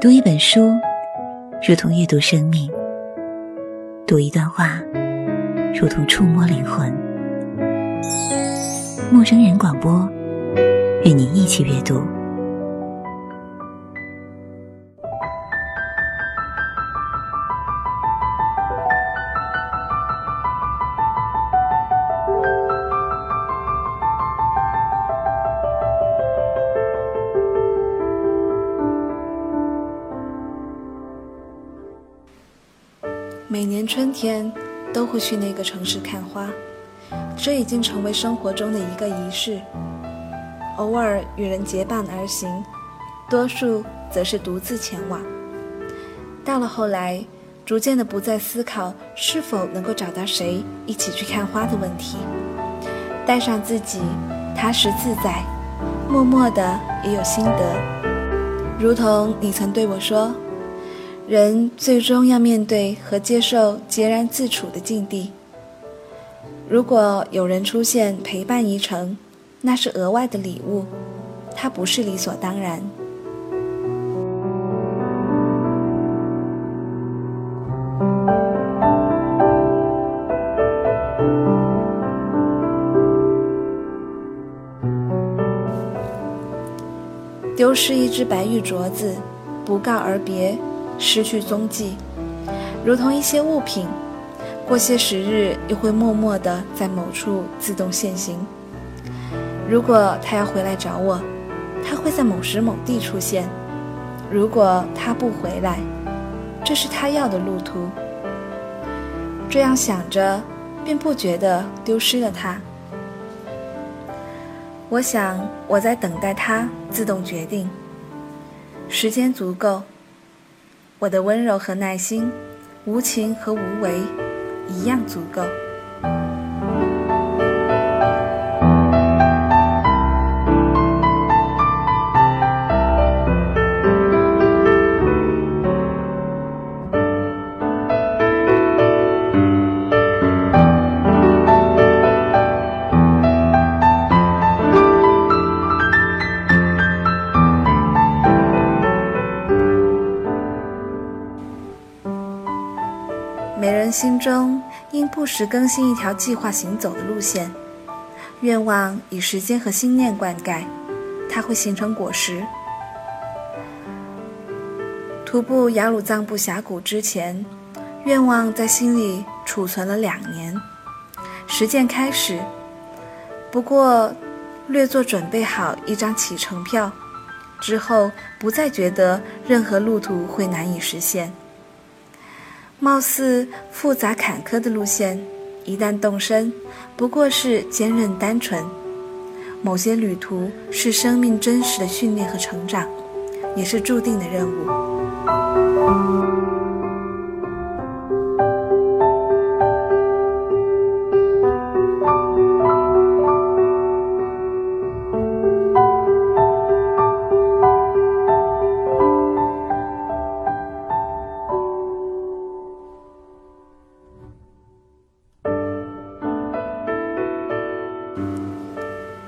读一本书，如同阅读生命；读一段话，如同触摸灵魂。陌生人广播，与你一起阅读。春天都会去那个城市看花，这已经成为生活中的一个仪式。偶尔与人结伴而行，多数则是独自前往。到了后来，逐渐的不再思考是否能够找到谁一起去看花的问题，带上自己，踏实自在，默默的也有心得。如同你曾对我说。人最终要面对和接受孑然自处的境地。如果有人出现陪伴一程，那是额外的礼物，它不是理所当然。丢失一只白玉镯子，不告而别。失去踪迹，如同一些物品，过些时日又会默默地在某处自动现形。如果他要回来找我，他会在某时某地出现；如果他不回来，这是他要的路途。这样想着，便不觉得丢失了他。我想，我在等待他自动决定。时间足够。我的温柔和耐心，无情和无为，一样足够。心中应不时更新一条计划行走的路线，愿望以时间和心念灌溉，它会形成果实。徒步雅鲁藏布峡谷之前，愿望在心里储存了两年，实践开始。不过，略作准备好一张启程票之后，不再觉得任何路途会难以实现。貌似复杂坎坷的路线，一旦动身，不过是坚韧单纯。某些旅途是生命真实的训练和成长，也是注定的任务。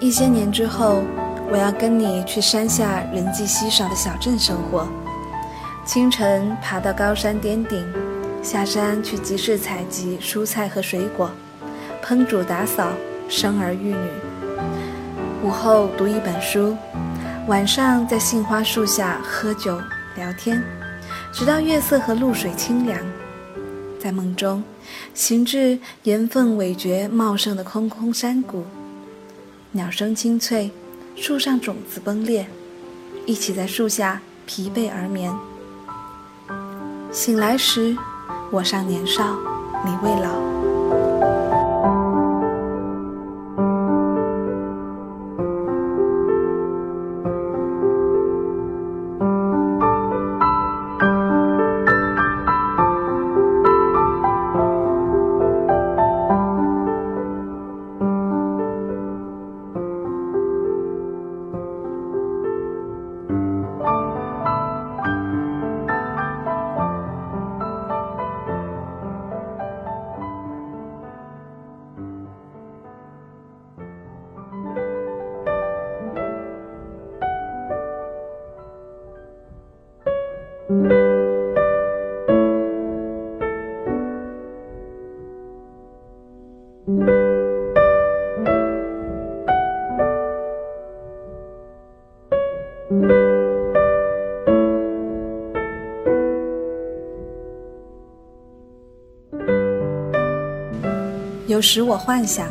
一些年之后，我要跟你去山下人迹稀少的小镇生活。清晨爬到高山巅顶，下山去集市采集蔬菜和水果，烹煮打扫，生儿育女。午后读一本书，晚上在杏花树下喝酒聊天，直到月色和露水清凉。在梦中，行至岩缝尾蕨茂盛的空空山谷。鸟声清脆，树上种子崩裂，一起在树下疲惫而眠。醒来时，我尚年少，你未老。有时我幻想，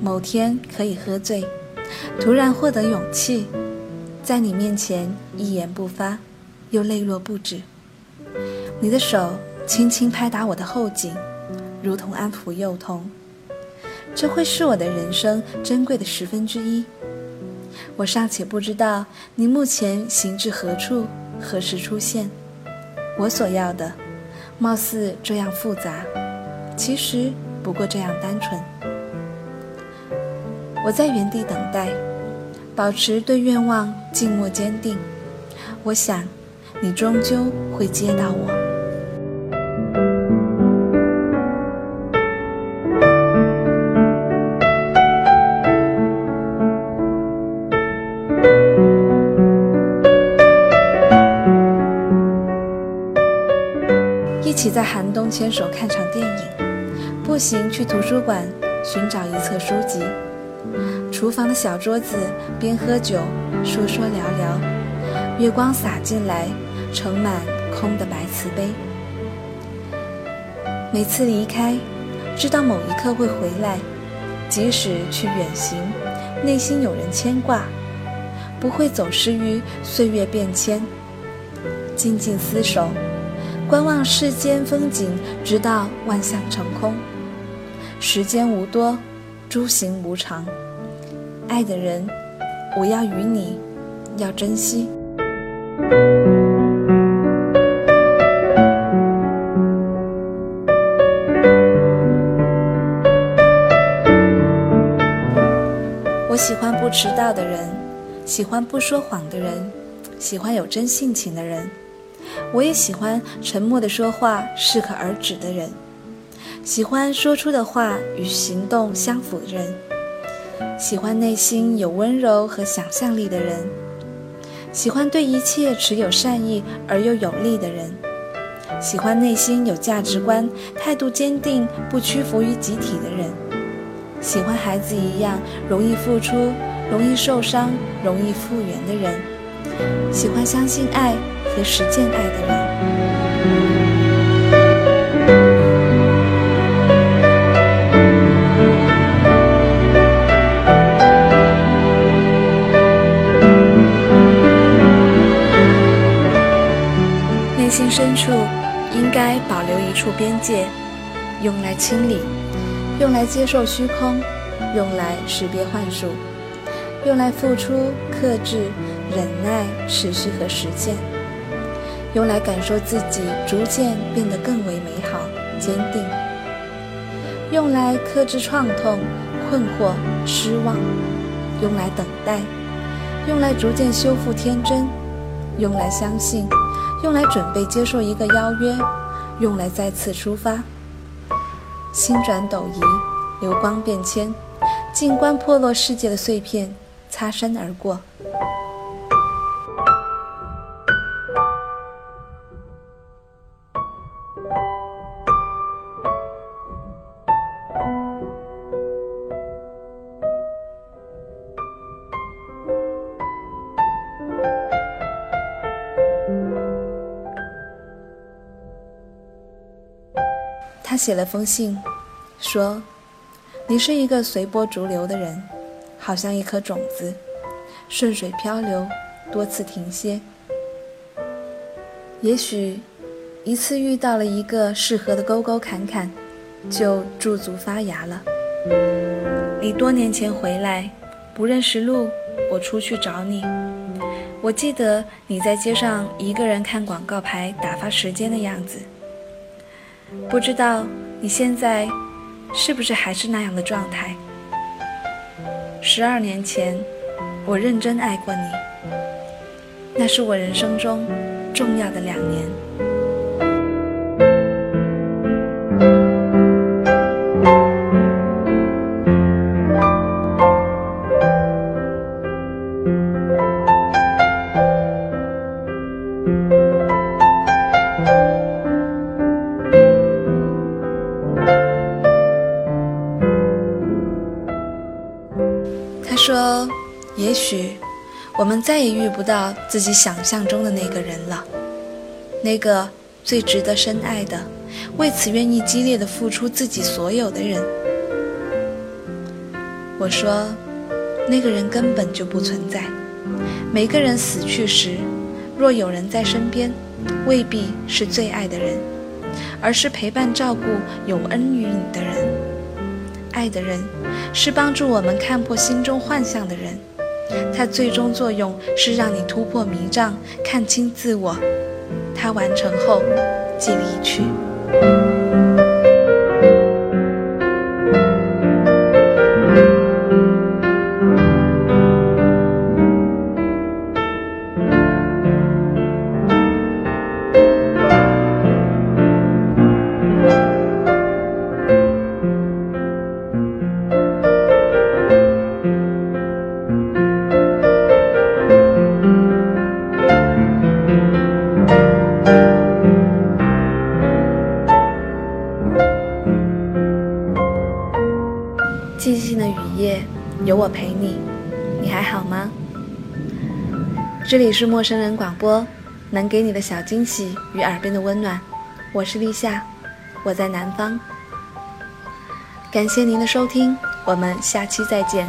某天可以喝醉，突然获得勇气，在你面前一言不发，又泪落不止。你的手轻轻拍打我的后颈，如同安抚幼童。这会是我的人生珍贵的十分之一。我尚且不知道你目前行至何处，何时出现。我所要的，貌似这样复杂，其实。不过这样单纯，我在原地等待，保持对愿望静默坚定。我想，你终究会接到我。一起在寒冬牵手看场电影。步行去图书馆寻找一册书籍，厨房的小桌子边喝酒说说聊聊，月光洒进来，盛满空的白瓷杯。每次离开，知道某一刻会回来，即使去远行，内心有人牵挂，不会走失于岁月变迁。静静厮守，观望世间风景，直到万象成空。时间无多，诸行无常。爱的人，我要与你，要珍惜。我喜欢不迟到的人，喜欢不说谎的人，喜欢有真性情的人。我也喜欢沉默的说话，适可而止的人。喜欢说出的话与行动相符的人，喜欢内心有温柔和想象力的人，喜欢对一切持有善意而又有力的人，喜欢内心有价值观、态度坚定、不屈服于集体的人，喜欢孩子一样容易付出、容易受伤、容易复原的人，喜欢相信爱和实践爱的人。深处应该保留一处边界，用来清理，用来接受虚空，用来识别幻术，用来付出、克制、忍耐、持续和实践，用来感受自己逐渐变得更为美好、坚定，用来克制创痛、困惑、失望，用来等待，用来逐渐修复天真，用来相信。用来准备接受一个邀约，用来再次出发。星转斗移，流光变迁，静观破落世界的碎片擦身而过。写了封信，说：“你是一个随波逐流的人，好像一颗种子，顺水漂流，多次停歇。也许一次遇到了一个适合的沟沟坎坎，就驻足发芽了。你多年前回来，不认识路，我出去找你。我记得你在街上一个人看广告牌，打发时间的样子。”不知道你现在是不是还是那样的状态？十二年前，我认真爱过你，那是我人生中重要的两年。也许我们再也遇不到自己想象中的那个人了，那个最值得深爱的，为此愿意激烈的付出自己所有的人。我说，那个人根本就不存在。每个人死去时，若有人在身边，未必是最爱的人，而是陪伴照顾、有恩于你的人。爱的人，是帮助我们看破心中幻象的人。它最终作用是让你突破迷障，看清自我。它完成后，即离去。雨夜，有我陪你，你还好吗？这里是陌生人广播，能给你的小惊喜与耳边的温暖，我是立夏，我在南方。感谢您的收听，我们下期再见。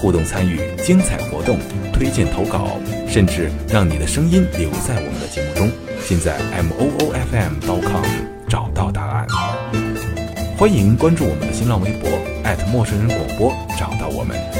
互动参与、精彩活动、推荐投稿，甚至让你的声音留在我们的节目中。现在 m o o f m dot com 找到答案。欢迎关注我们的新浪微博陌生人广播，找到我们。